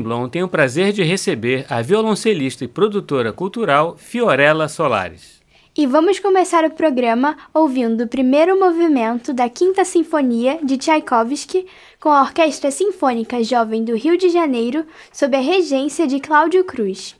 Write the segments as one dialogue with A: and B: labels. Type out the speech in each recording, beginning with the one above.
A: Blom
B: tem o prazer de receber a violoncelista e produtora cultural Fiorella Solares.
C: E vamos começar o programa ouvindo o primeiro movimento da Quinta Sinfonia de Tchaikovsky com a Orquestra Sinfônica Jovem do Rio de Janeiro, sob a regência de Cláudio Cruz.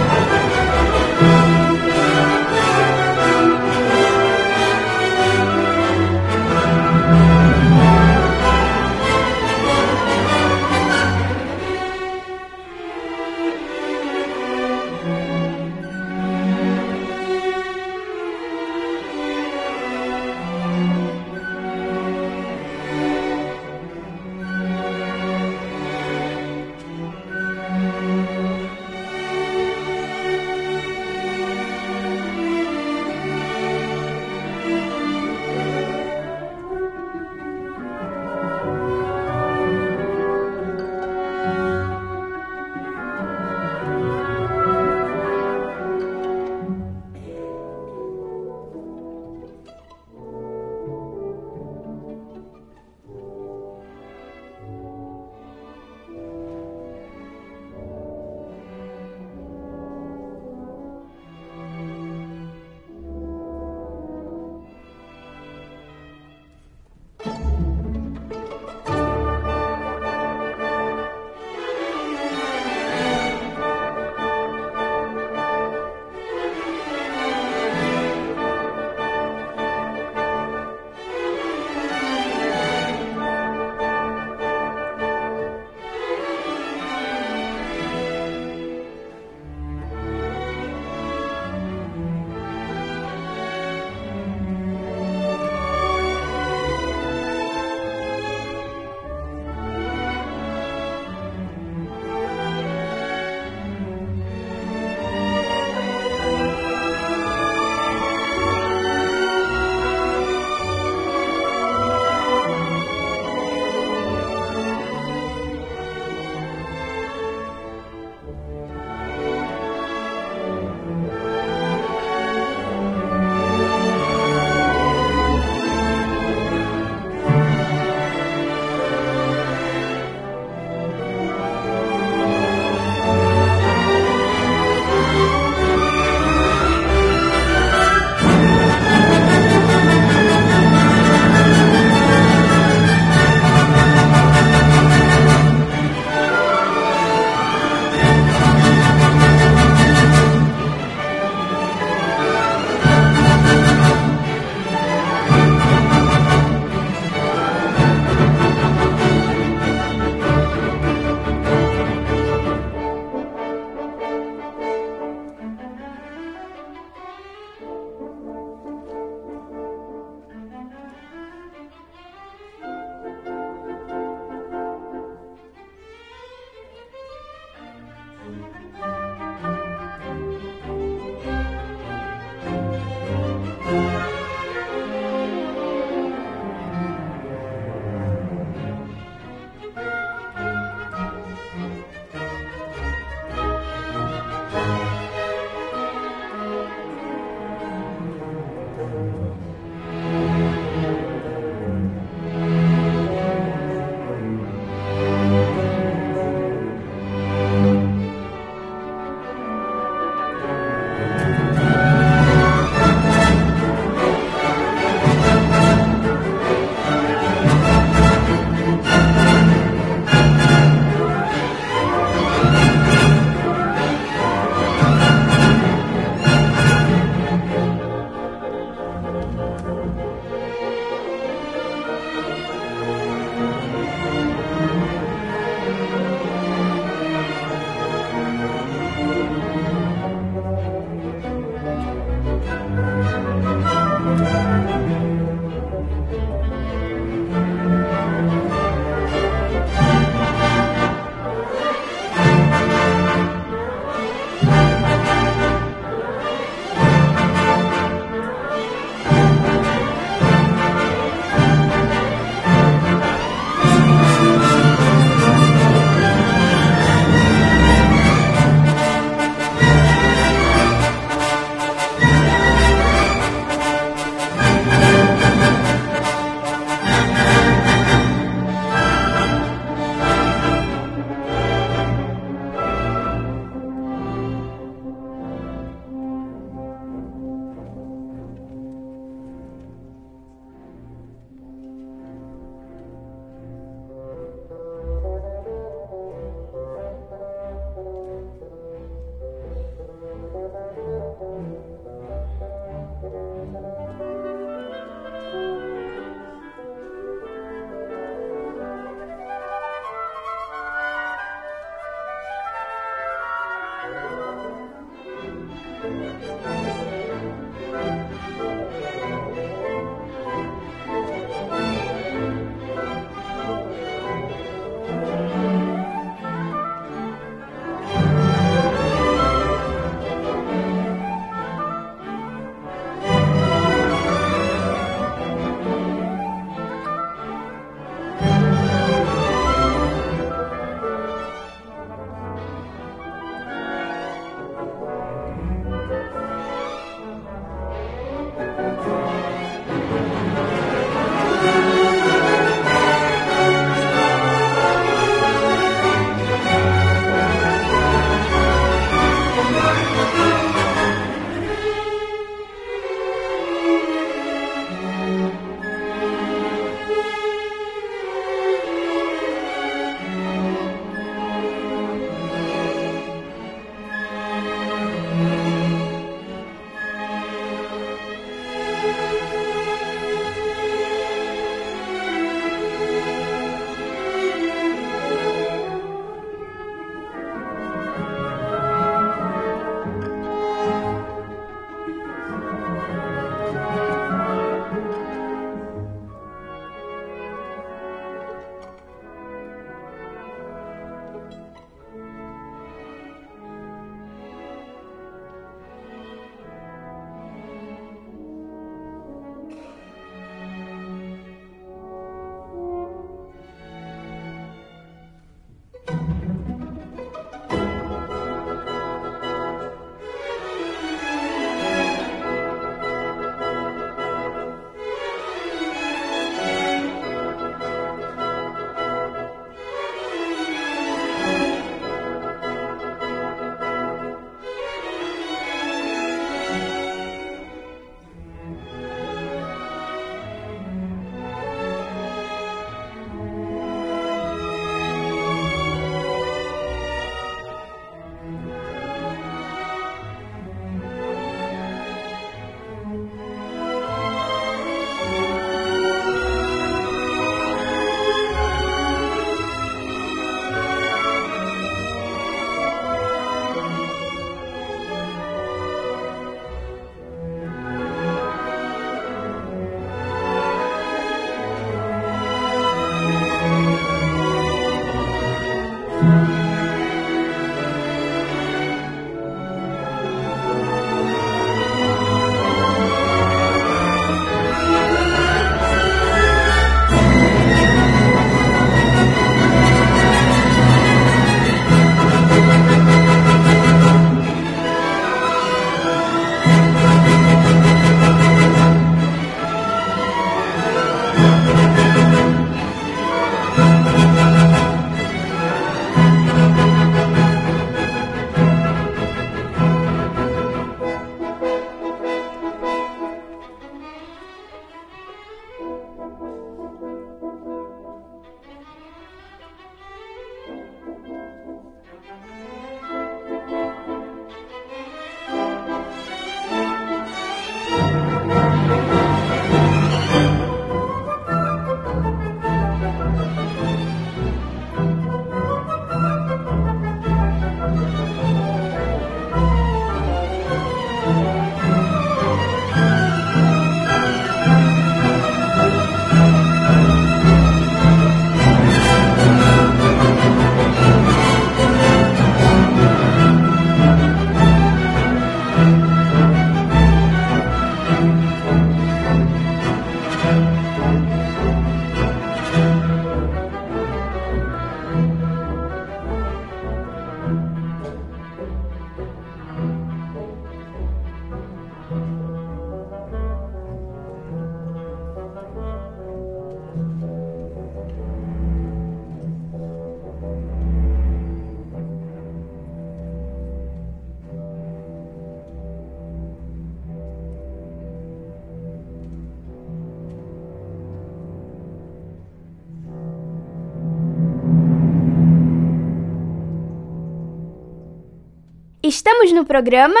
C: Estamos no programa.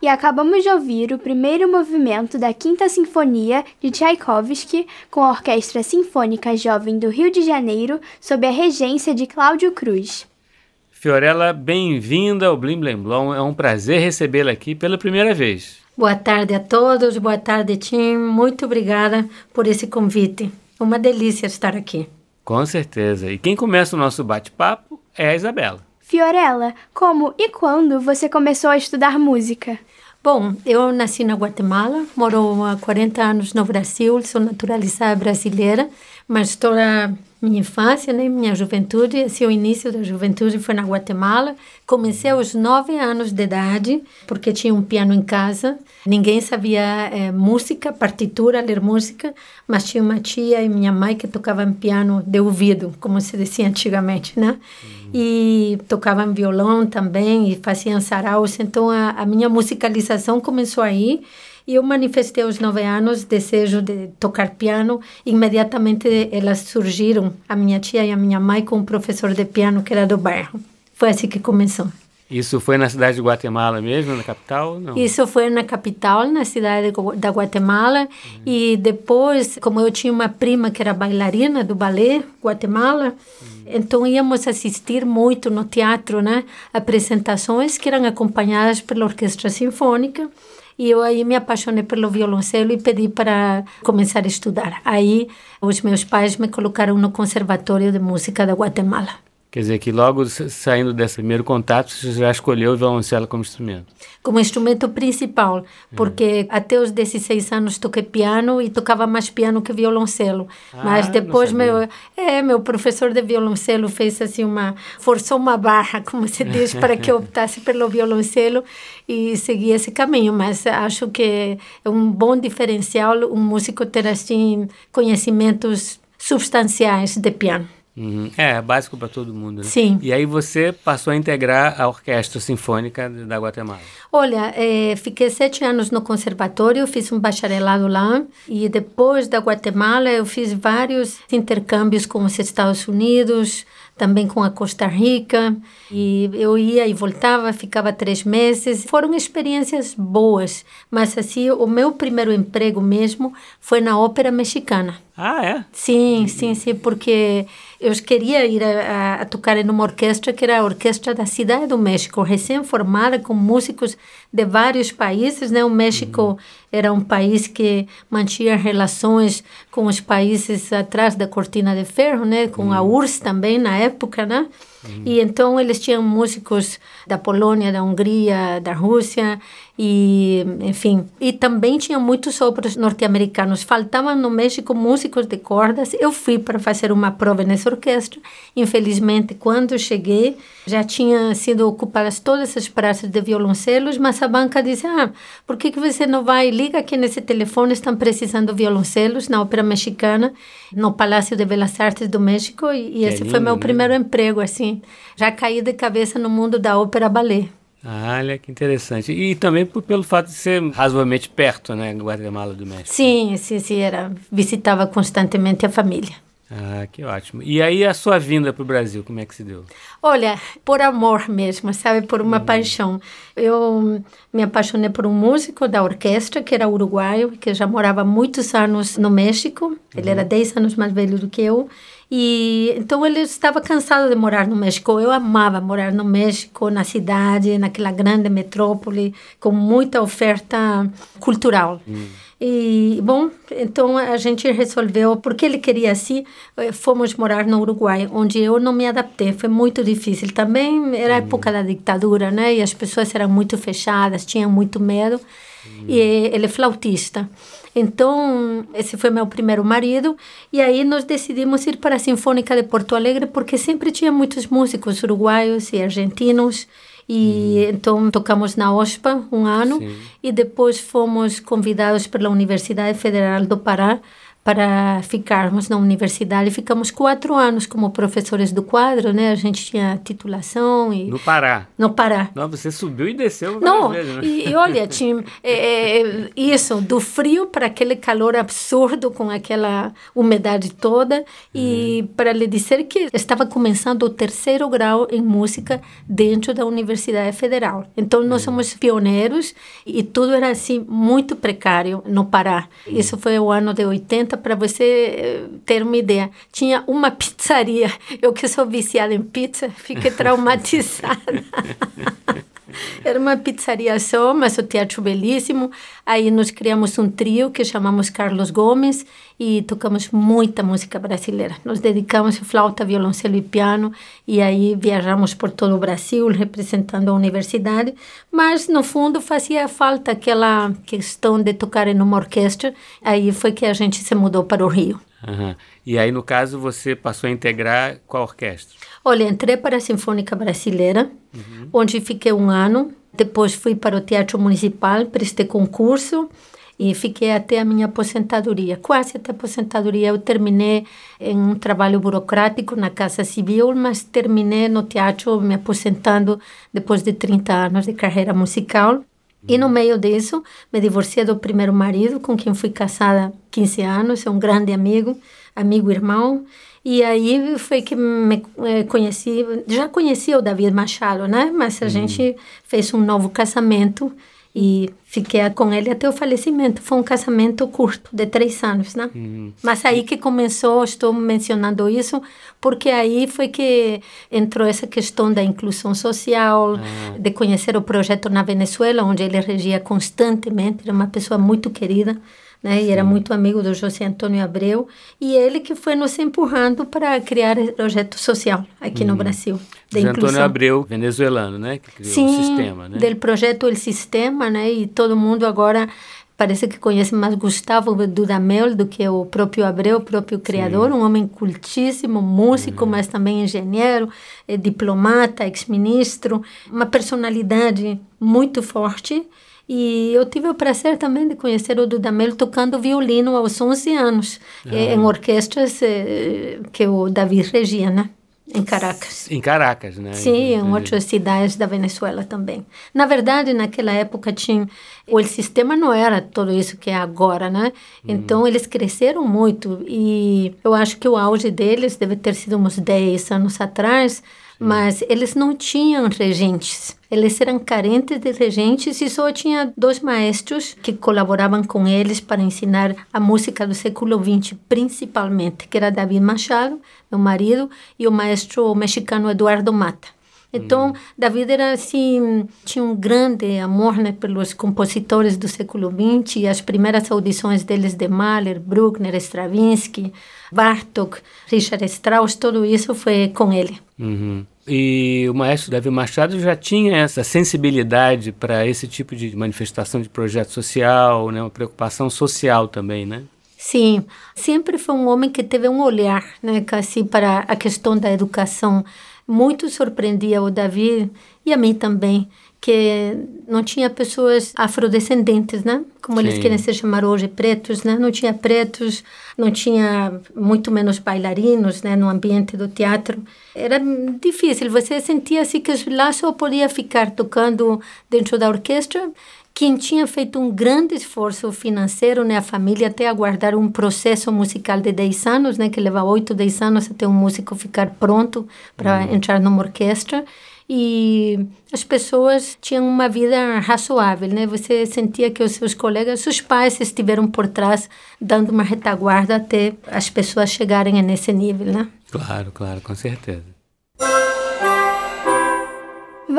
C: E acabamos de ouvir o primeiro movimento da Quinta Sinfonia de Tchaikovsky com a Orquestra Sinfônica Jovem do Rio de Janeiro, sob a regência de Cláudio Cruz.
B: Fiorella, bem-vinda ao Blim Blim Blom. É um prazer recebê-la aqui pela primeira vez.
A: Boa tarde a todos, boa tarde, Tim. Muito obrigada por esse convite. Uma delícia estar aqui.
B: Com certeza. E quem começa o nosso bate-papo é a Isabela.
C: Fiorella, como e quando você começou a estudar música?
A: Bom, eu nasci na Guatemala, moro há 40 anos no Brasil, sou naturalizada brasileira, mas toda minha infância, né, minha juventude, assim, o início da juventude foi na Guatemala. Comecei aos nove anos de idade, porque tinha um piano em casa. Ninguém sabia é, música, partitura, ler música, mas tinha uma tia e minha mãe que tocavam piano de ouvido, como se dizia antigamente, né? Uhum. E tocavam violão também e faziam saraus. Então a, a minha musicalização começou aí. Eu manifestei aos nove anos desejo de tocar piano. Imediatamente elas surgiram, a minha tia e a minha mãe, com um professor de piano que era do bairro. Foi assim que começou.
B: Isso foi na cidade de Guatemala mesmo, na capital? Não?
A: Isso foi na capital, na cidade da Guatemala. Uhum. E depois, como eu tinha uma prima que era bailarina do balé Guatemala, uhum. então íamos assistir muito no teatro, né? Apresentações que eram acompanhadas pela orquestra sinfônica. E eu aí me apaixonei pelo violoncelo e pedi para começar a estudar. Aí os meus pais me colocaram no Conservatório de Música da Guatemala.
B: Quer dizer que logo saindo desse primeiro contato, você já escolheu o violoncelo como instrumento?
A: Como instrumento principal, porque uhum. até os 16 anos toquei piano e tocava mais piano que violoncelo. Ah, Mas depois meu, é, meu professor de violoncelo fez assim uma forçou uma barra, como se diz, para que eu optasse pelo violoncelo e segui esse caminho. Mas acho que é um bom diferencial um músico ter assim conhecimentos substanciais de piano.
B: Uhum. É, básico para todo mundo, né?
A: Sim.
B: E aí você passou a integrar a Orquestra Sinfônica da Guatemala.
A: Olha, é, fiquei sete anos no conservatório, fiz um bacharelado lá e depois da Guatemala eu fiz vários intercâmbios com os Estados Unidos, também com a Costa Rica e eu ia e voltava, ficava três meses. Foram experiências boas, mas assim o meu primeiro emprego mesmo foi na ópera mexicana.
B: Ah, é?
A: Sim, sim, sim, porque eu queria ir a, a, tocar em uma orquestra que era a Orquestra da Cidade do México, recém-formada com músicos de vários países, né? O México uhum. era um país que mantinha relações com os países atrás da cortina de ferro, né? Com uhum. a URSS também na época, né? E então eles tinham músicos da Polônia, da Hungria, da Rússia e, enfim, e também tinha muitos outros norte-americanos. Faltavam no México músicos de cordas. Eu fui para fazer uma prova nessa orquestra. Infelizmente, quando cheguei, já tinha sido ocupadas todas as praças de violoncelos, mas a banca disse: "Ah, por que que você não vai? Liga aqui nesse telefone, estão precisando de violoncelos na Ópera Mexicana, no Palácio de Belas Artes do México". E, e esse lindo, foi meu né? primeiro emprego assim. Já caí de cabeça no mundo da ópera ballet.
B: Ah, olha que interessante. E também por, pelo fato de ser razoavelmente perto, né, Guatemala do México.
A: Sim, sim, sim, era. Visitava constantemente a família.
B: Ah, que ótimo. E aí a sua vinda para o Brasil, como é que se deu?
A: Olha, por amor mesmo, sabe, por uma uhum. paixão. Eu me apaixonei por um músico da orquestra que era uruguaio, que já morava muitos anos no México. Ele uhum. era 10 anos mais velho do que eu. E então ele estava cansado de morar no México. Eu amava morar no México, na cidade, naquela grande metrópole, com muita oferta cultural. Hum. E, bom, então a gente resolveu, porque ele queria assim, eh, fomos morar no Uruguai, onde eu não me adaptei, foi muito difícil. Também era a época da ditadura, né? E as pessoas eram muito fechadas, tinham muito medo. E ele é flautista. Então, esse foi meu primeiro marido. E aí nós decidimos ir para a Sinfônica de Porto Alegre, porque sempre tinha muitos músicos uruguaios e argentinos. E hum. então tocamos na OSPA um ano Sim. e depois fomos convidados pela Universidade Federal do Pará para ficarmos na universidade. Ficamos quatro anos como professores do quadro, né? A gente tinha titulação e...
B: No Pará?
A: No Pará.
B: Não, você subiu e desceu
A: Não,
B: vezes, né?
A: e, e olha, tinha é, é, isso, do frio para aquele calor absurdo com aquela umidade toda e uhum. para lhe dizer que estava começando o terceiro grau em música dentro da Universidade Federal. Então, nós uhum. somos pioneiros e tudo era assim muito precário no Pará. Uhum. Isso foi o ano de 80 para você eh, ter uma ideia. Tinha uma pizzaria. Eu que sou viciada em pizza, fiquei traumatizada. Era uma pizzaria só, mas o teatro belíssimo. Aí nós criamos um trio que chamamos Carlos Gomes e tocamos muita música brasileira. Nos dedicamos a flauta, violoncelo e piano e aí viajamos por todo o Brasil representando a universidade, mas no fundo fazia falta aquela questão de tocar em uma orquestra. Aí foi que a gente se mudou para o Rio.
B: Uhum. E aí, no caso, você passou a integrar qual orquestra?
A: Olha, entrei para a Sinfônica Brasileira, uhum. onde fiquei um ano. Depois fui para o Teatro Municipal, prestei concurso e fiquei até a minha aposentadoria, quase até a aposentadoria. Eu terminei em um trabalho burocrático na Casa Civil, mas terminei no teatro me aposentando depois de 30 anos de carreira musical. E no meio disso, me divorciei do primeiro marido, com quem fui casada 15 anos, é um grande amigo, amigo irmão. E aí foi que me eh, conheci, já conhecia o David Machado, né? Mas a uhum. gente fez um novo casamento e fiquei com ele até o falecimento. Foi um casamento curto, de três anos, né? Uhum. Mas aí que começou, estou mencionando isso, porque aí foi que entrou essa questão da inclusão social, ah. de conhecer o projeto na Venezuela, onde ele regia constantemente, era uma pessoa muito querida né? E era muito amigo do José Antônio Abreu e ele que foi nos empurrando para criar o projeto social aqui no uhum. Brasil.
B: José Antônio Abreu, venezuelano, né? Que criou
A: Sim,
B: o sistema, né?
A: del projeto El Sistema, né? E todo mundo agora parece que conhece mais Gustavo Dudamel do que o próprio Abreu, o próprio criador, Sim. um homem cultíssimo, músico, uhum. mas também engenheiro, é, diplomata, ex-ministro, uma personalidade muito forte e eu tive o prazer também de conhecer o Dudamel tocando violino aos 11 anos, ah. em orquestras eh, que o Davi regia, né? Em Caracas.
B: Em Caracas, né?
A: Sim, em outras cidades da Venezuela também. Na verdade, naquela época tinha o sistema não era tudo isso que é agora, né? Então eles cresceram muito e eu acho que o auge deles deve ter sido uns 10 anos atrás, mas eles não tinham regentes. Eles eram carentes de regentes e só tinha dois maestros que colaboravam com eles para ensinar a música do século XX, principalmente, que era David Machado, meu marido, e o maestro mexicano Eduardo Mata. Então, David era assim, tinha um grande amor né, pelos compositores do século XX e as primeiras audições deles de Mahler, Bruckner, Stravinsky, Bartók, Richard Strauss, tudo isso foi com ele.
B: Uhum. E o maestro David Machado já tinha essa sensibilidade para esse tipo de manifestação de projeto social, né, uma preocupação social também, né?
A: Sim, sempre foi um homem que teve um olhar, né, assim, para a questão da educação muito surpreendia o Davi e a mim também que não tinha pessoas afrodescendentes, né? Como Sim. eles querem ser chamar hoje, pretos, né? Não tinha pretos, não tinha muito menos bailarinos, né? No ambiente do teatro. Era difícil, você sentia assim que lá só podia ficar tocando dentro da orquestra quem tinha feito um grande esforço financeiro, né, a família, até aguardar um processo musical de 10 anos, né, que leva 8, 10 anos até um músico ficar pronto para uhum. entrar numa orquestra. E as pessoas tinham uma vida razoável, né? Você sentia que os seus colegas, os pais estiveram por trás, dando uma retaguarda até as pessoas chegarem nesse nível, né?
B: Claro, claro, com certeza.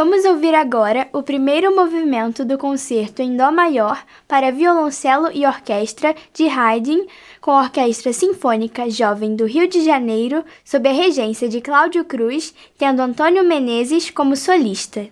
C: Vamos ouvir agora o primeiro movimento do concerto em Dó maior para violoncelo e orquestra de Haydn, com a Orquestra Sinfônica Jovem do Rio de Janeiro, sob a regência de Cláudio Cruz, tendo Antônio Menezes como solista.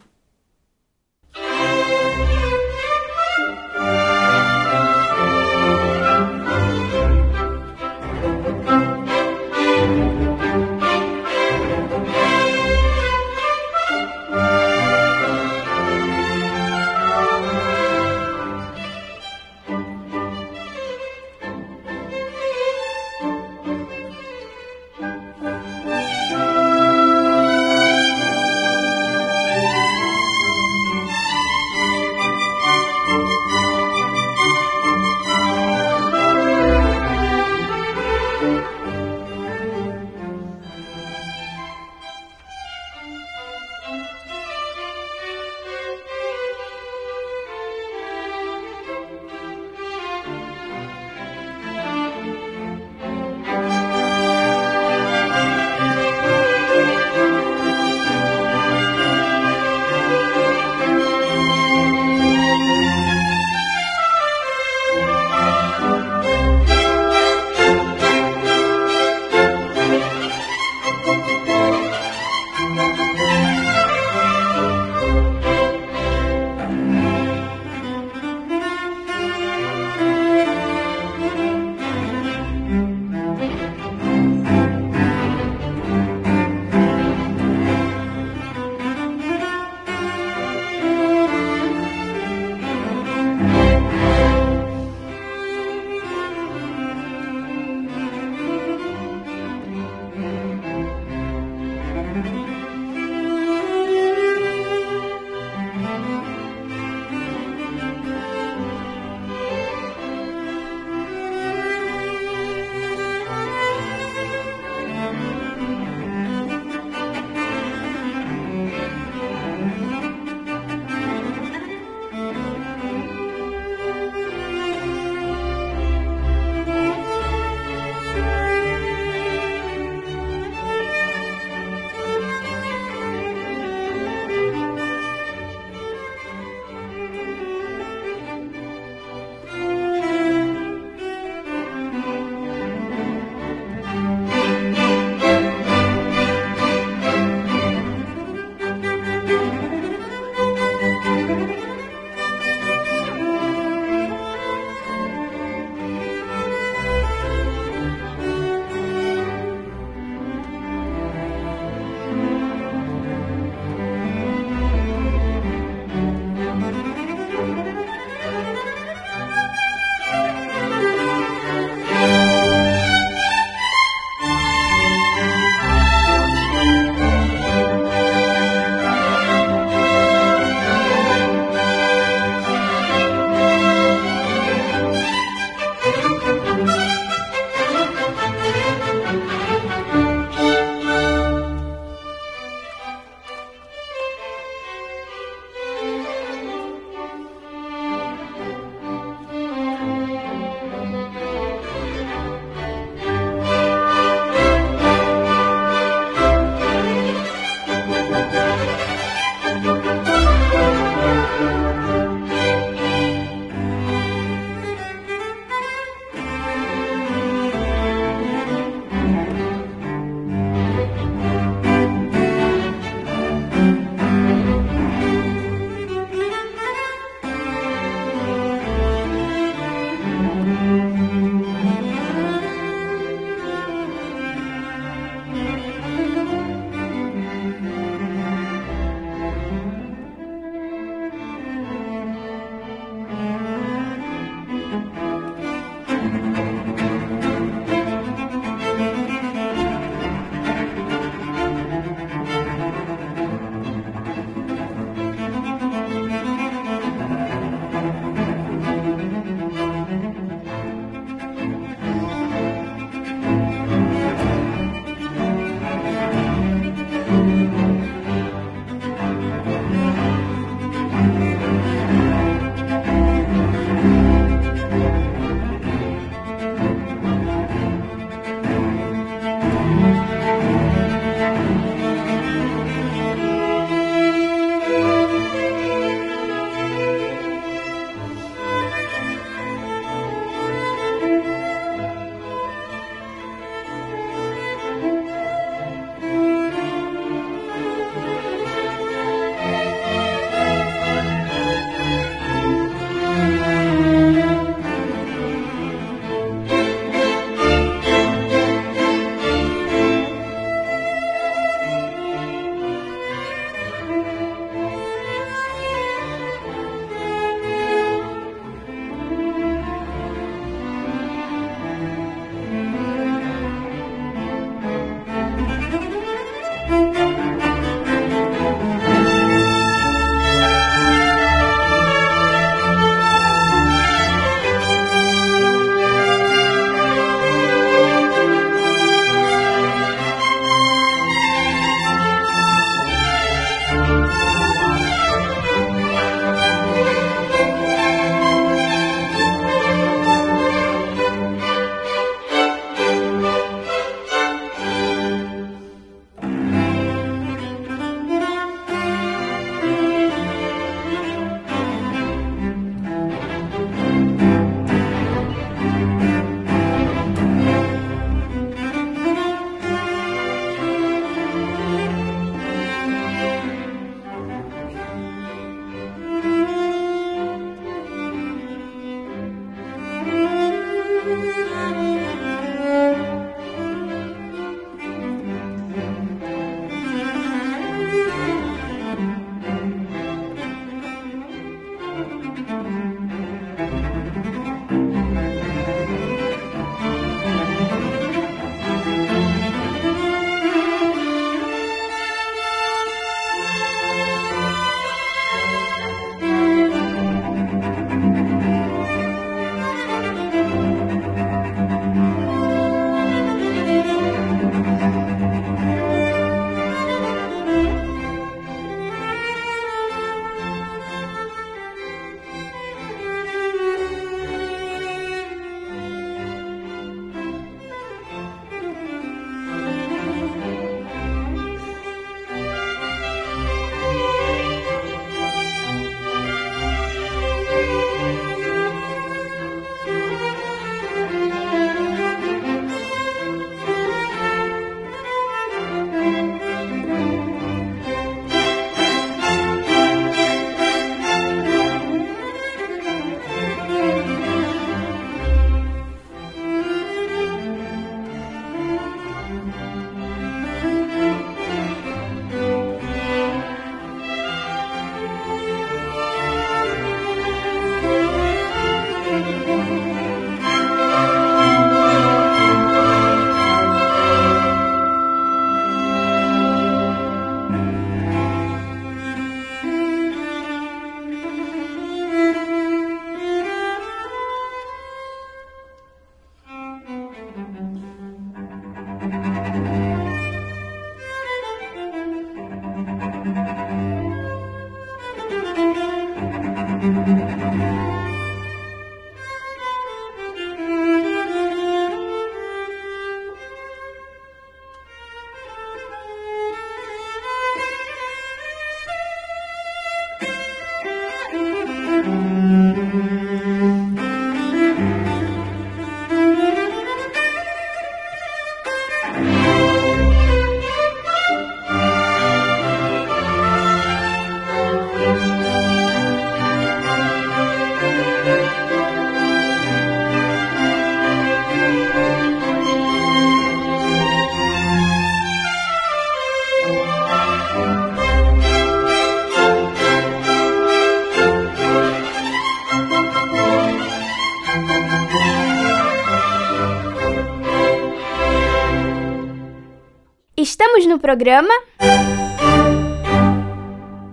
C: Programa.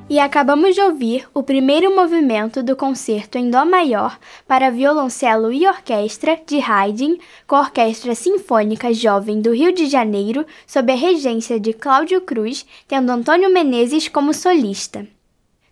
C: E acabamos de ouvir o primeiro movimento do concerto em Dó maior para violoncelo e orquestra de Haydn, com a Orquestra Sinfônica Jovem do Rio de Janeiro, sob a regência de Cláudio Cruz, tendo Antônio Menezes como solista.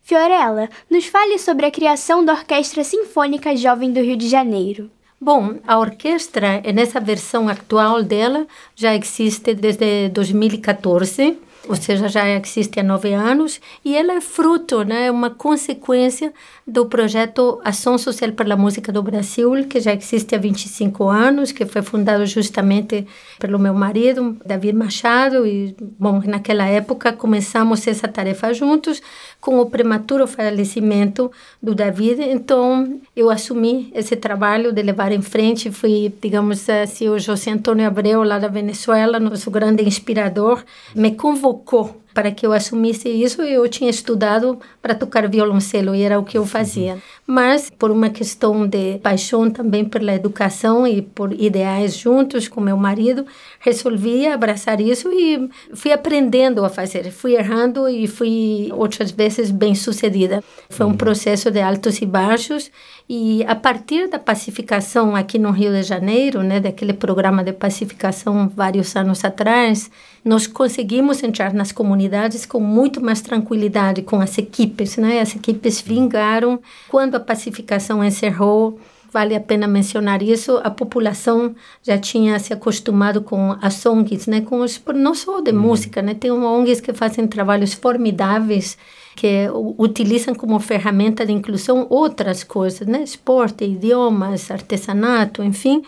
C: Fiorella, nos fale sobre a criação da Orquestra Sinfônica Jovem do Rio de Janeiro.
A: Bom, a orquestra, nessa versão atual dela, já existe desde 2014 ou seja, já existe há nove anos, e ela é fruto, né, uma consequência do projeto Ação Social para a Música do Brasil, que já existe há 25 anos, que foi fundado justamente pelo meu marido, David Machado, e, bom, naquela época começamos essa tarefa juntos, com o prematuro falecimento do David, então eu assumi esse trabalho de levar em frente, fui, digamos assim, o José Antônio Abreu, lá da Venezuela, nosso grande inspirador, me convocou para que eu assumisse isso, eu tinha estudado para tocar violoncelo e era o que eu fazia. Mas por uma questão de paixão também pela educação e por ideais juntos com meu marido, resolvi abraçar isso e fui aprendendo a fazer. Fui errando e fui outras vezes bem sucedida. Foi um processo de altos e baixos e a partir da pacificação aqui no Rio de Janeiro, né, daquele programa de pacificação vários anos atrás, nós conseguimos entrar nas comunidades com muito mais tranquilidade com as equipes, né? As equipes vingaram quando a pacificação encerrou. Vale a pena mencionar isso. A população já tinha se acostumado com as ONGs, né? Com os não só de uhum. música, né? Tem ONGs que fazem trabalhos formidáveis que utilizam como ferramenta de inclusão outras coisas, né? Esporte, idiomas, artesanato, enfim.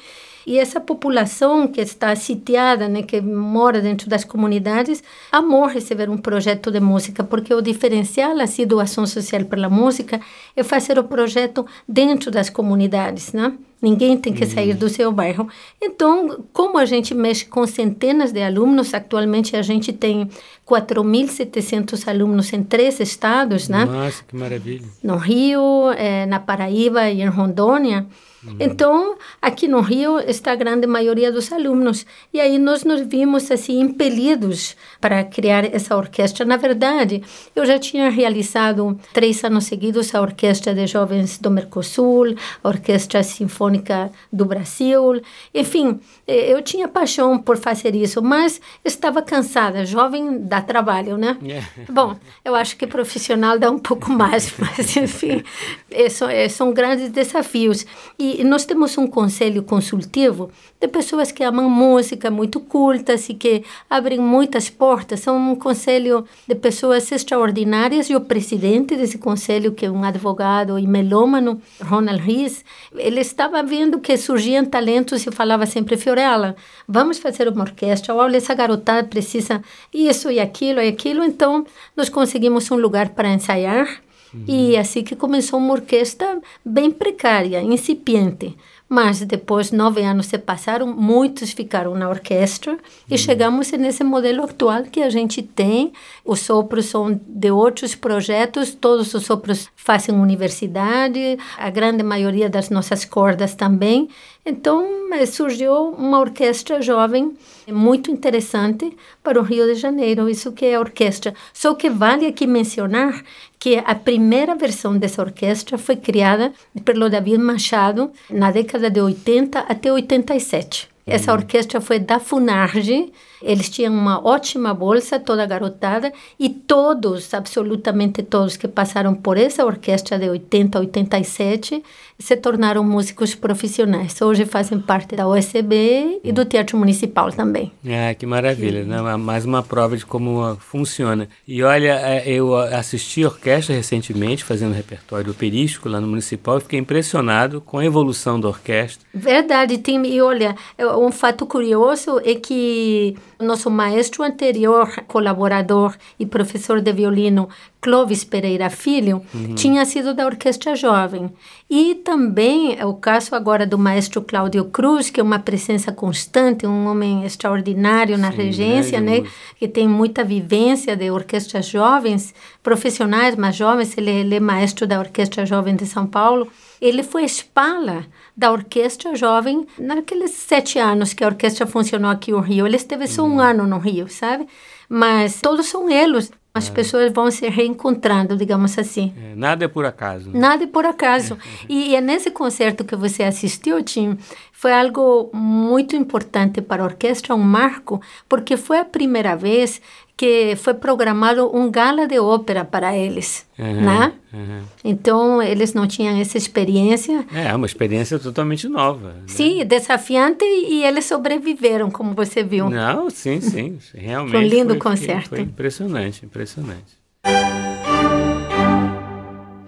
A: E essa população que está sitiada, né, que mora dentro das comunidades, amou receber um projeto de música, porque o diferencial assim, do Ação Social pela Música é fazer o projeto dentro das comunidades, né? Ninguém tem que sair do seu bairro. Então, como a gente mexe com centenas de alunos, atualmente a gente tem 4.700 alunos em três estados, né?
B: Nossa, que maravilha.
A: No Rio, eh, na Paraíba e em Rondônia. Uhum. Então, aqui no Rio está a grande maioria dos alunos. E aí nós nos vimos assim impelidos para criar essa orquestra. Na verdade, eu já tinha realizado três anos seguidos a Orquestra de Jovens do Mercosul, a Orquestra Sinfônica do Brasil. Enfim, eh, eu tinha paixão por fazer isso, mas estava cansada. Jovem dá trabalho, né? Yeah. Bom, eu acho que profissional dá um pouco mais, mas enfim, eh, são, eh, são grandes desafios. E e nós temos um conselho consultivo de pessoas que amam música, muito cultas e que abrem muitas portas. São um conselho de pessoas extraordinárias e o presidente desse conselho, que é um advogado e melômano, Ronald Rees, ele estava vendo que surgiam talentos e falava sempre, Fiorella, vamos fazer uma orquestra, olha, essa garotada precisa isso e aquilo e aquilo. Então, nós conseguimos um lugar para ensaiar Uhum. E assim que começou uma orquestra bem precária, incipiente. Mas depois, nove anos se passaram, muitos ficaram na orquestra uhum. e chegamos nesse modelo atual que a gente tem. Os sopros são de outros projetos, todos os sopros fazem universidade, a grande maioria das nossas cordas também. Então, eh, surgiu uma orquestra jovem muito interessante para o Rio de Janeiro, isso que é a orquestra. Só que vale aqui mencionar que a primeira versão dessa orquestra foi criada pelo David Machado na década de 80 até 87. Essa
B: Uhum.
A: orquestra foi da Funarge, eles tinham uma ótima bolsa, toda garotada, e todos, absolutamente todos que passaram por essa orquestra de 80 a 87, se tornaram músicos profissionais. Hoje fazem parte da OSB e do Teatro Municipal também.
B: Ah, que maravilha, né? Mais uma prova de como funciona. E olha, é, eu assisti a orquestra recentemente, fazendo repertório operístico lá no Municipal, e fiquei impressionado com a evolução da orquestra.
A: Verdade, tem, e olha, um fato curioso é que nosso maestro anterior, colaborador e professor de violino, Clovis Pereira Filho, uhum. tinha sido da Orquestra Jovem. E também é o caso agora do maestro Cláudio Cruz, que é uma presença constante, um homem extraordinário na Sim, regência, né, que tem muita vivência de orquestras jovens, profissionais, mas jovens, ele, ele é maestro da Orquestra Jovem de São Paulo. Ele foi espala da Orquestra Jovem naqueles sete anos que a orquestra funcionou aqui no Rio. Ele esteve só um ano no Rio, sabe? Mas todos são elos. As é. pessoas vão se reencontrando, digamos assim.
B: É, nada é por acaso.
A: Né? Nada é por acaso. e, e nesse concerto que você assistiu, Tim, foi algo muito importante para a orquestra, um marco, porque foi a primeira vez que foi programado um gala de ópera para eles, uhum, né? Uhum. Então, eles não tinham essa experiência.
B: É, uma experiência totalmente nova. Né?
A: Sim, desafiante e eles sobreviveram, como você viu.
B: Não, sim, sim, realmente.
A: foi um lindo
B: foi,
A: concerto.
B: Foi impressionante, impressionante.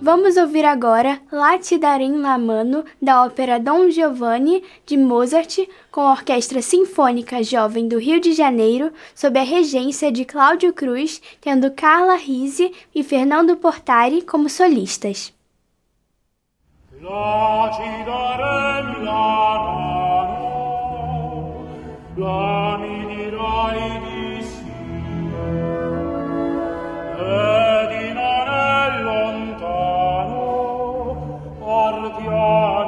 C: Vamos ouvir agora La Darem la Mano, da ópera Dom Giovanni, de Mozart, com a Orquestra Sinfônica Jovem do Rio de Janeiro, sob a regência de Cláudio Cruz, tendo Carla Rise e Fernando Portari como solistas. La mano, la mi dirai di. God.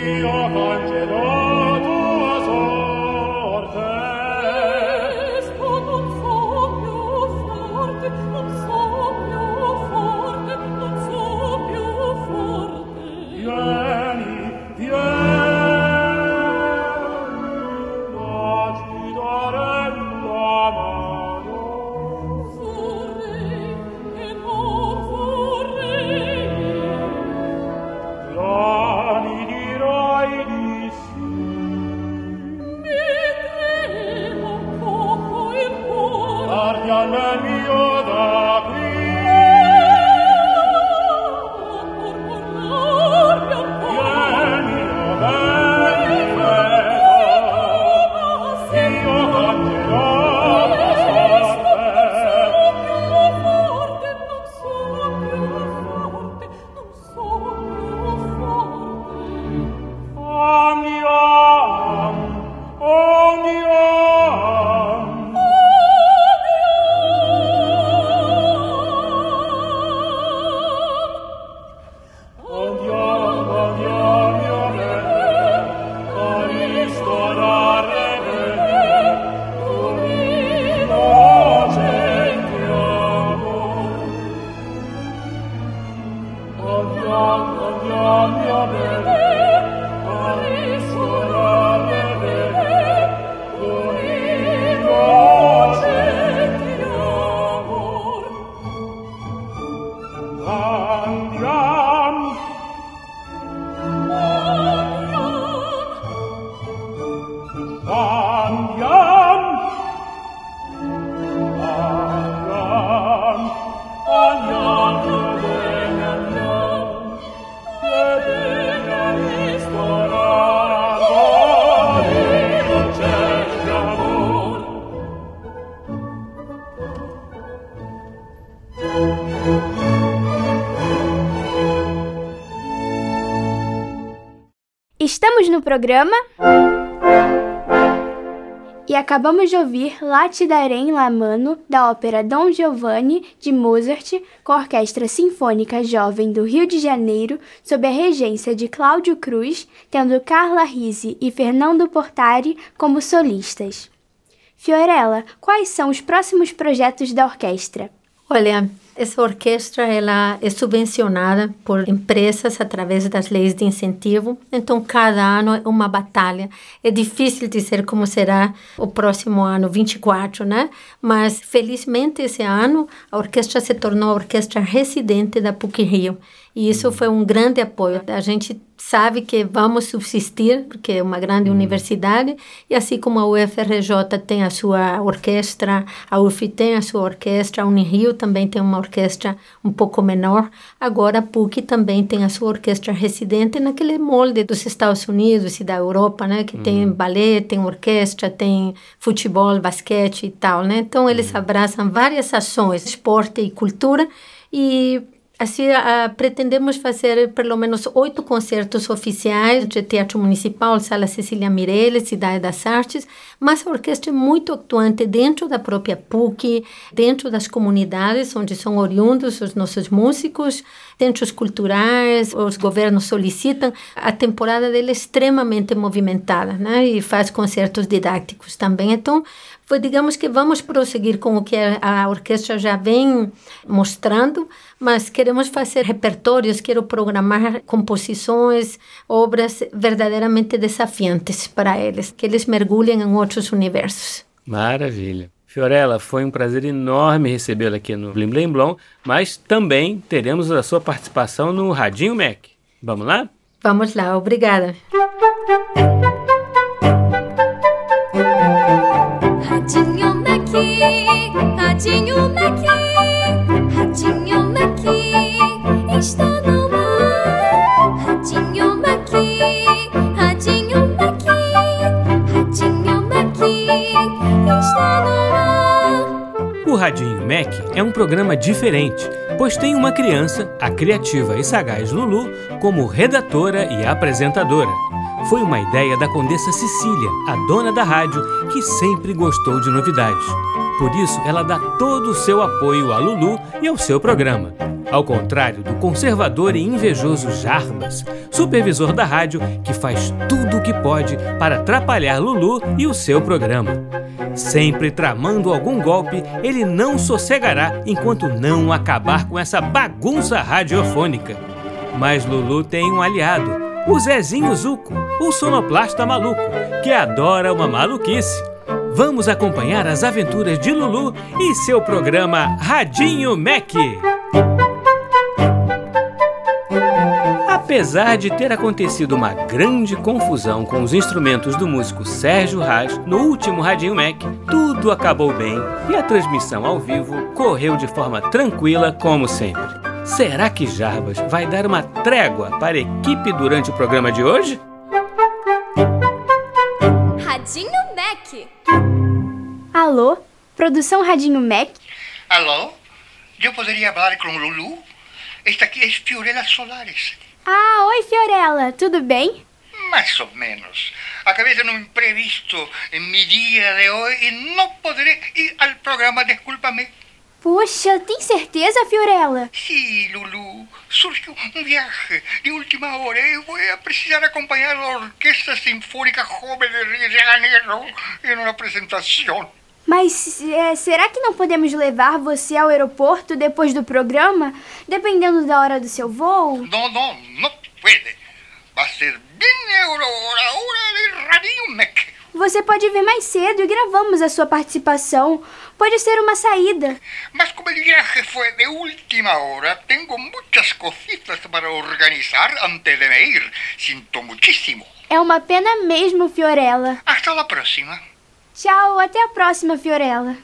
C: Io Angelo programa. E acabamos de ouvir Latidarem La Mano, da ópera Dom Giovanni, de Mozart, com a Orquestra Sinfônica Jovem do Rio de Janeiro, sob a regência de Cláudio Cruz, tendo Carla Rizzi e Fernando Portari como solistas. Fiorella, quais são os próximos projetos da orquestra?
A: Olha, essa orquestra ela é subvencionada por empresas através das leis de incentivo, então cada ano é uma batalha. É difícil dizer como será o próximo ano, 24, né? Mas felizmente esse ano a orquestra se tornou a orquestra residente da PUC Rio. E isso foi um grande apoio. A gente sabe que vamos subsistir, porque é uma grande universidade, e assim como a UFRJ tem a sua orquestra, a UF tem a sua orquestra, a Unirio também tem uma orquestra um pouco menor, agora a PUC também tem a sua orquestra residente naquele molde dos Estados Unidos e da Europa, né, que tem ballet, tem orquestra, tem futebol, basquete e tal, né? Então eles abraçam várias ações, esporte e cultura, e Assim, uh, pretendemos fazer pelo menos oito concertos oficiais de Teatro Municipal, Sala Cecília Mireles, Cidade das Artes, mas a orquestra é muito atuante dentro da própria PUC, dentro das comunidades onde são oriundos os nossos músicos, centros culturais, os governos solicitam. A temporada dele é extremamente movimentada, né? E faz concertos didáticos também. Então, digamos que vamos prosseguir com o que a orquestra já vem mostrando, mas queremos fazer repertórios, quero programar composições, obras verdadeiramente desafiantes para eles, que eles mergulhem em outros universos.
D: Maravilha. Fiorella, foi um prazer enorme recebê-la aqui no Blim Blim Blom, mas também teremos a sua participação no Radinho Mac. Vamos lá?
A: Vamos lá, obrigada.
E: Radinho Mac, Radinho
B: O Radinho Mac é um programa diferente, pois tem uma criança, a criativa e sagaz Lulu, como redatora e apresentadora. Foi uma ideia da Condessa Cecília, a dona da rádio, que sempre gostou de novidades. Por isso, ela dá todo o seu apoio a Lulu e ao seu programa. Ao contrário do conservador e invejoso Jarbas, supervisor da rádio, que faz tudo o que pode para atrapalhar Lulu e o seu programa. Sempre tramando algum golpe, ele não sossegará enquanto não acabar com essa bagunça radiofônica. Mas Lulu tem um aliado, o Zezinho Zuco, o sonoplasta maluco, que adora uma maluquice. Vamos acompanhar as aventuras de Lulu e seu programa Radinho Mac. Apesar de ter acontecido uma grande confusão com os instrumentos do músico Sérgio Reis no último Radinho Mac, tudo acabou bem e a transmissão ao vivo correu de forma tranquila como sempre. Será que Jarbas vai dar uma trégua para a equipe durante o programa de hoje?
E: Radinho Mac.
C: Alô? Produção Radinho Mac?
F: Alô? Eu poderia falar com Lulu? Esta aqui é Fiorella Solares.
C: Ah, oi Fiorella, tudo bem?
F: Mais ou menos. Acabei de um imprevisto em meu dia de hoje e não poderei ir ao programa, desculpa-me.
C: Puxa, tem certeza, Fiorella?
F: Sim, Lulu. Surgiu um viagem de última hora e vou precisar acompanhar a Orquestra Sinfônica Jovem de Rio de Janeiro em uma apresentação.
C: Mas é, será que não podemos levar você ao aeroporto depois do programa, dependendo da hora do seu voo?
F: Não, não, não pode. Vai ser bem a hora, hora de Radinho Mac.
C: Você pode vir mais cedo e gravamos a sua participação. Pode ser uma saída.
F: Mas como o viaje foi de última hora, tenho muitas cositas para organizar antes de me ir. Sinto muchísimo.
C: É uma pena mesmo, Fiorella.
F: Hasta a próxima.
C: Tchau, até a próxima, Fiorella.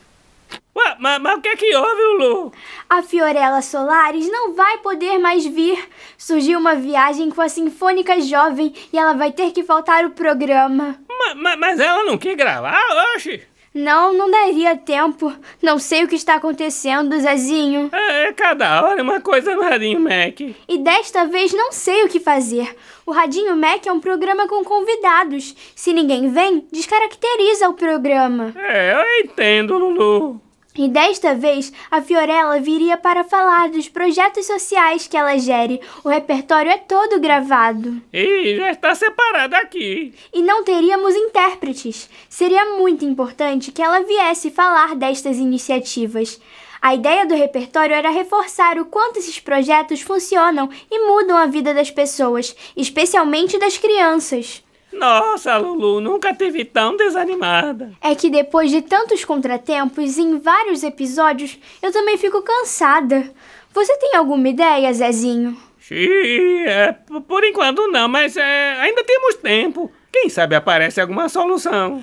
D: Ué, mas, mas o que é que houve, Lulu?
C: A Fiorella Solares não vai poder mais vir. Surgiu uma viagem com a Sinfônica Jovem e ela vai ter que faltar o programa.
D: Ma- ma- mas ela não quer gravar, oxe?
C: Não, não daria tempo. Não sei o que está acontecendo, Zezinho.
B: É, cada hora é uma coisa no Radinho Mac.
C: E desta vez não sei o que fazer. O Radinho Mac é um programa com convidados. Se ninguém vem, descaracteriza o programa.
B: É, eu entendo, Lulu.
C: E desta vez, a Fiorella viria para falar dos projetos sociais que ela gere. O repertório é todo gravado.
B: Ih, já está separado aqui.
C: E não teríamos intérpretes. Seria muito importante que ela viesse falar destas iniciativas. A ideia do repertório era reforçar o quanto esses projetos funcionam e mudam a vida das pessoas, especialmente das crianças.
B: Nossa, Lulu, nunca teve tão desanimada.
C: É que depois de tantos contratempos em vários episódios, eu também fico cansada. Você tem alguma ideia, Zezinho?
B: Xiii, é, por enquanto não, mas é, ainda temos tempo. Quem sabe aparece alguma solução.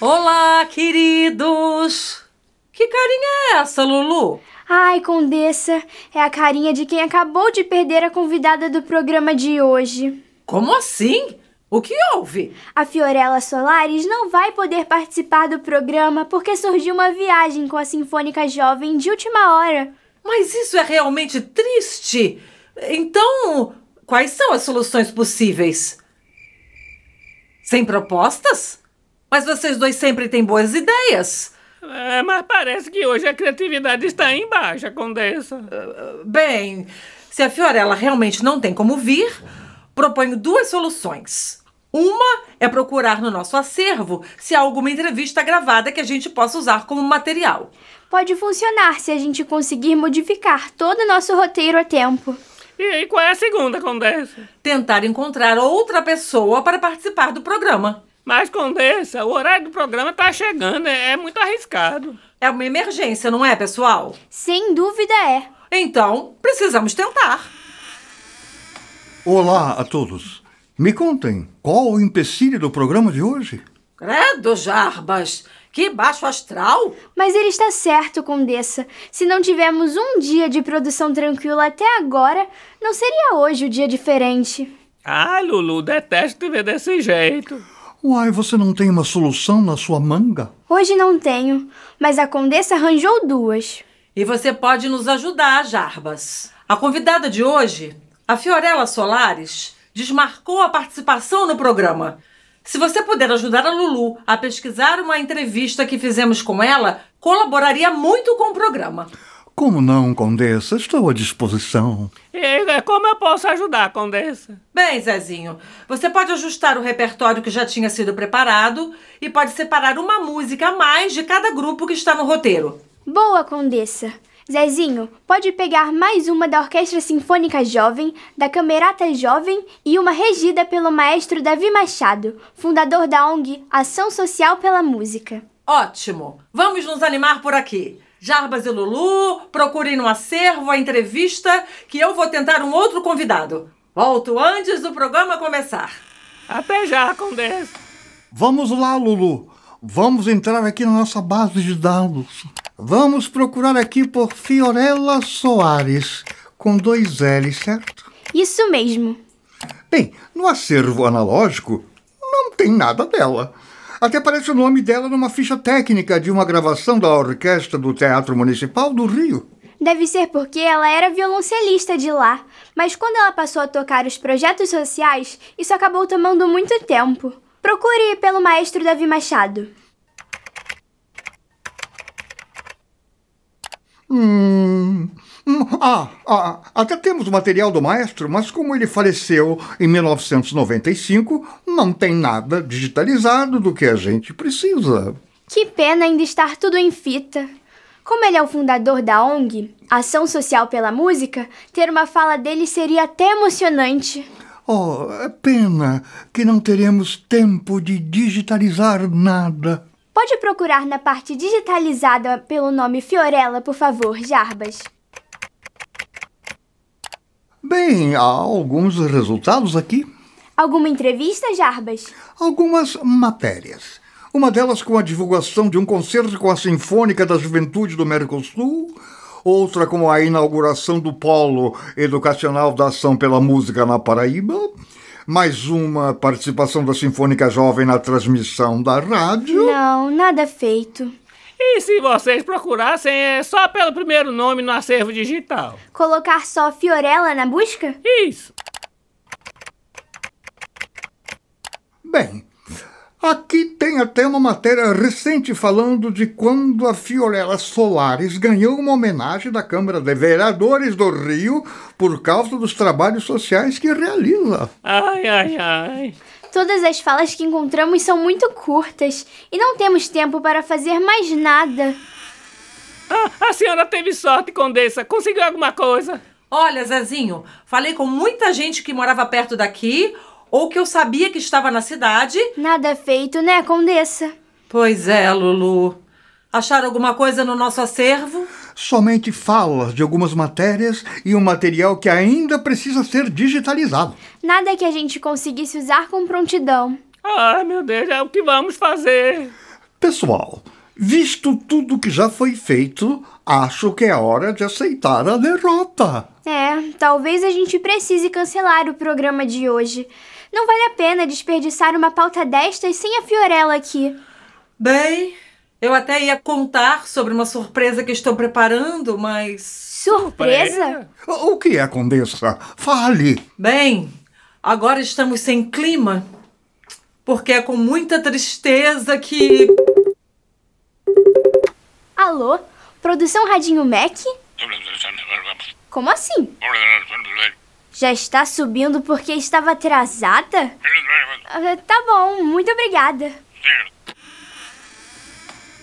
G: Olá, queridos! Que carinha é essa, Lulu?
C: Ai, Condessa, é a carinha de quem acabou de perder a convidada do programa de hoje.
G: Como assim? O que houve?
C: A Fiorella Solares não vai poder participar do programa porque surgiu uma viagem com a Sinfônica Jovem de última hora.
G: Mas isso é realmente triste. Então, quais são as soluções possíveis? Sem propostas? Mas vocês dois sempre têm boas ideias.
B: É, mas parece que hoje a criatividade está em baixa, Condessa.
G: Bem, se a Fiorella realmente não tem como vir, proponho duas soluções. Uma é procurar no nosso acervo se há alguma entrevista gravada que a gente possa usar como material.
C: Pode funcionar se a gente conseguir modificar todo o nosso roteiro a tempo.
B: E aí, qual é a segunda, Condessa?
G: Tentar encontrar outra pessoa para participar do programa.
B: Mas, Condessa, o horário do programa está chegando, é, é muito arriscado.
G: É uma emergência, não é, pessoal?
C: Sem dúvida é.
G: Então, precisamos tentar.
F: Olá a todos. Me contem, qual o empecilho do programa de hoje?
G: Credo, Jarbas! Que baixo astral!
C: Mas ele está certo, Condessa. Se não tivermos um dia de produção tranquila até agora, não seria hoje o dia diferente.
B: Ai, Lulu, detesto te ver desse jeito.
F: Uai, você não tem uma solução na sua manga?
C: Hoje não tenho, mas a Condessa arranjou duas.
G: E você pode nos ajudar, Jarbas. A convidada de hoje, a Fiorella Solares, desmarcou a participação no programa. Se você puder ajudar a Lulu a pesquisar uma entrevista que fizemos com ela, colaboraria muito com o programa.
F: Como não, Condessa? Estou à disposição.
B: E aí, como eu posso ajudar, Condessa?
G: Bem, Zezinho, você pode ajustar o repertório que já tinha sido preparado e pode separar uma música a mais de cada grupo que está no roteiro.
C: Boa, Condessa. Zezinho, pode pegar mais uma da Orquestra Sinfônica Jovem, da Camerata Jovem e uma regida pelo maestro Davi Machado, fundador da ONG Ação Social pela Música.
G: Ótimo! Vamos nos animar por aqui. Jarbas e Lulu, procurem no acervo a entrevista que eu vou tentar um outro convidado. Volto antes do programa começar.
B: Até já, Condessa.
F: Vamos lá, Lulu. Vamos entrar aqui na nossa base de dados. Vamos procurar aqui por Fiorella Soares, com dois L's, certo?
C: Isso mesmo.
F: Bem, no acervo analógico não tem nada dela. Até aparece o nome dela numa ficha técnica de uma gravação da orquestra do Teatro Municipal do Rio.
C: Deve ser porque ela era violoncelista de lá, mas quando ela passou a tocar os projetos sociais, isso acabou tomando muito tempo. Procure pelo maestro Davi Machado.
F: Hum, hum, ah, ah, até temos o material do maestro, mas como ele faleceu em 1995, não tem nada digitalizado do que a gente precisa.
C: Que pena ainda estar tudo em fita. Como ele é o fundador da ONG, Ação Social pela Música, ter uma fala dele seria até emocionante.
F: Oh, é pena que não teremos tempo de digitalizar nada.
C: Pode procurar na parte digitalizada pelo nome Fiorella, por favor, Jarbas.
F: Bem, há alguns resultados aqui,
C: Alguma entrevista, Jarbas?
F: algumas matérias. Uma delas com a divulgação de um concerto com a Sinfônica da Juventude do Mercosul, outra com a inauguração do Polo Educacional da Ação pela Música na Paraíba, Mais uma participação da Sinfônica Jovem na transmissão da rádio?
C: Não, nada feito.
B: E se vocês procurassem é só pelo primeiro nome no acervo digital?
C: Colocar só Fiorella na busca?
B: Isso.
F: Bem, aqui tem até uma matéria recente falando de quando a Fiorella Solares ganhou uma homenagem da Câmara de Vereadores do Rio por causa dos trabalhos sociais que realiza.
B: Ai, ai, ai.
C: Todas as falas que encontramos são muito curtas e não temos tempo para fazer mais nada.
B: Ah, a senhora teve sorte, Condessa. Conseguiu alguma coisa?
G: Olha, Zezinho, falei com muita gente que morava perto daqui ou que eu sabia que estava na cidade.
C: Nada feito, né, Condessa?
G: Pois é, Lulu. Acharam alguma coisa no nosso acervo?
F: Somente falas de algumas matérias e um material que ainda precisa ser digitalizado.
C: Nada que a gente conseguisse usar com prontidão.
B: Ai, meu Deus, é o que vamos fazer.
F: Pessoal, visto tudo que já foi feito, acho que é hora de aceitar a derrota.
C: É, talvez a gente precise cancelar o programa de hoje. Não vale a pena desperdiçar uma pauta destas sem a Fiorella aqui.
G: Bem, eu até ia contar sobre uma surpresa que estou preparando, mas.
C: Surpresa?
F: O que é, Condessa? Fale.
G: Bem, agora estamos sem clima, porque é com muita tristeza que.
C: Alô? Produção Radinho Mac? Como assim? Já está subindo porque estava atrasada? Ah, Tá bom, muito obrigada.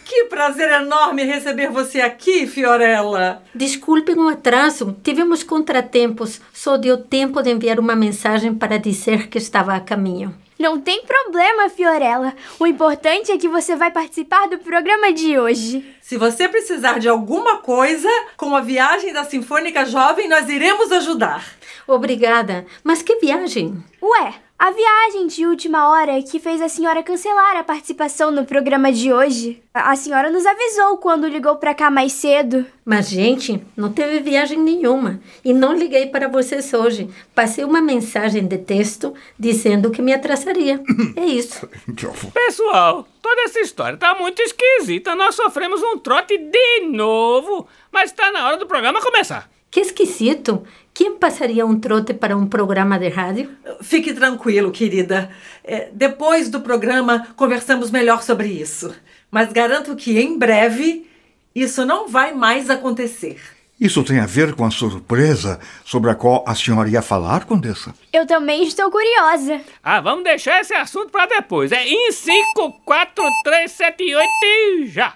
G: Que prazer enorme receber você aqui, Fiorella.
A: Desculpem o atraso, tivemos contratempos. Só deu tempo de enviar uma mensagem para dizer que estava a caminho.
C: Não tem problema, Fiorella. O importante é que você vai participar do programa de hoje.
G: Se você precisar de alguma coisa, com a viagem da Sinfônica Jovem, nós iremos ajudar.
A: Obrigada. Mas que viagem?
C: Ué, a viagem de última hora que fez a senhora cancelar a participação no programa de hoje. A senhora nos avisou quando ligou pra cá mais cedo.
A: Mas, gente, não teve viagem nenhuma. E não liguei para vocês hoje. Passei uma mensagem de texto dizendo que me atrasaria. É isso.
B: Pessoal, toda essa história tá muito esquisita. Nós sofremos um trote de novo. Mas tá na hora do programa começar.
A: Que esquisito. Quem passaria um trote para um programa de rádio?
G: Fique tranquilo, querida. É, depois do programa, conversamos melhor sobre isso. Mas garanto que em breve isso não vai mais acontecer.
F: Isso tem a ver com a surpresa sobre a qual a senhora ia falar, Condessa?
C: Eu também estou curiosa.
B: Ah, vamos deixar esse assunto para depois. É em 5, 4, 3, 7, 8 e já.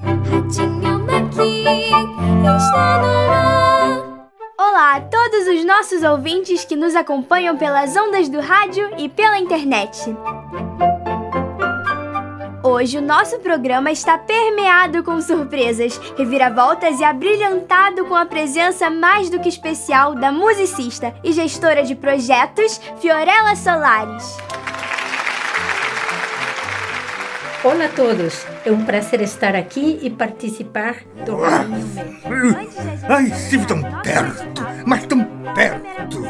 E: Ratinho Maqui está no ar.
C: Olá a todos os nossos ouvintes que nos acompanham pelas ondas do rádio e pela internet. Hoje o nosso programa está permeado com surpresas, reviravoltas e abrilhantado com a presença mais do que especial da musicista e gestora de projetos Fiorella Solares.
A: Olá a todos. É um prazer estar aqui e participar do Mac.
F: Ai, estive tão perto, mas tão perto.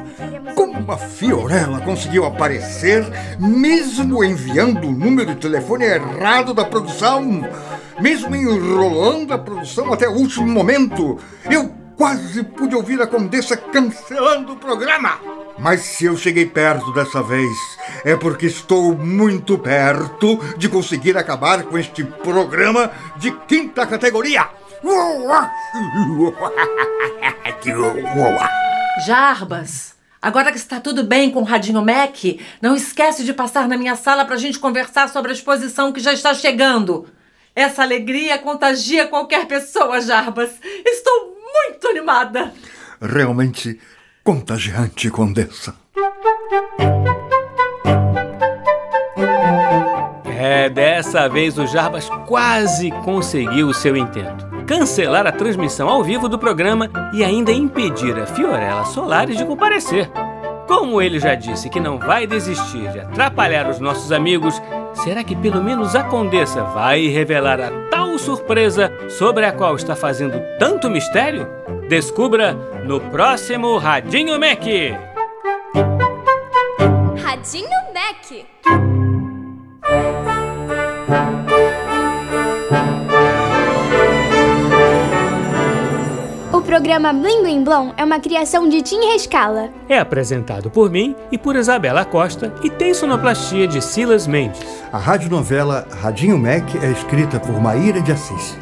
F: Como a Fiorella conseguiu aparecer, mesmo enviando o número de telefone errado da produção, mesmo enrolando a produção até o último momento, eu quase pude ouvir a Condessa cancelando o programa. Mas se eu cheguei perto dessa vez, é porque estou muito perto de conseguir acabar com este programa de quinta categoria.
G: Jarbas, agora que está tudo bem com o Radinho Mac, não esquece de passar na minha sala para a gente conversar sobre a exposição que já está chegando. Essa alegria contagia qualquer pessoa, Jarbas. Estou muito animada.
F: Realmente contagiante, Condessa.
H: É, dessa vez o Jarbas quase conseguiu o seu intento. Cancelar a transmissão ao vivo do programa e ainda impedir a Fiorella Solares de comparecer. Como ele já disse que não vai desistir de atrapalhar os nossos amigos, será que pelo menos a Condessa vai revelar a tal surpresa sobre a qual está fazendo tanto mistério? Descubra no próximo Radinho Mac!
E: Radinho Mac.
C: O programa Blim Blim Blom é uma criação de Tim Rescala.
B: É apresentado por mim e por Isabela Costa e tem sonoplastia de Silas Mendes.
F: A radionovela Radinho Mac é escrita por Maíra de Assis.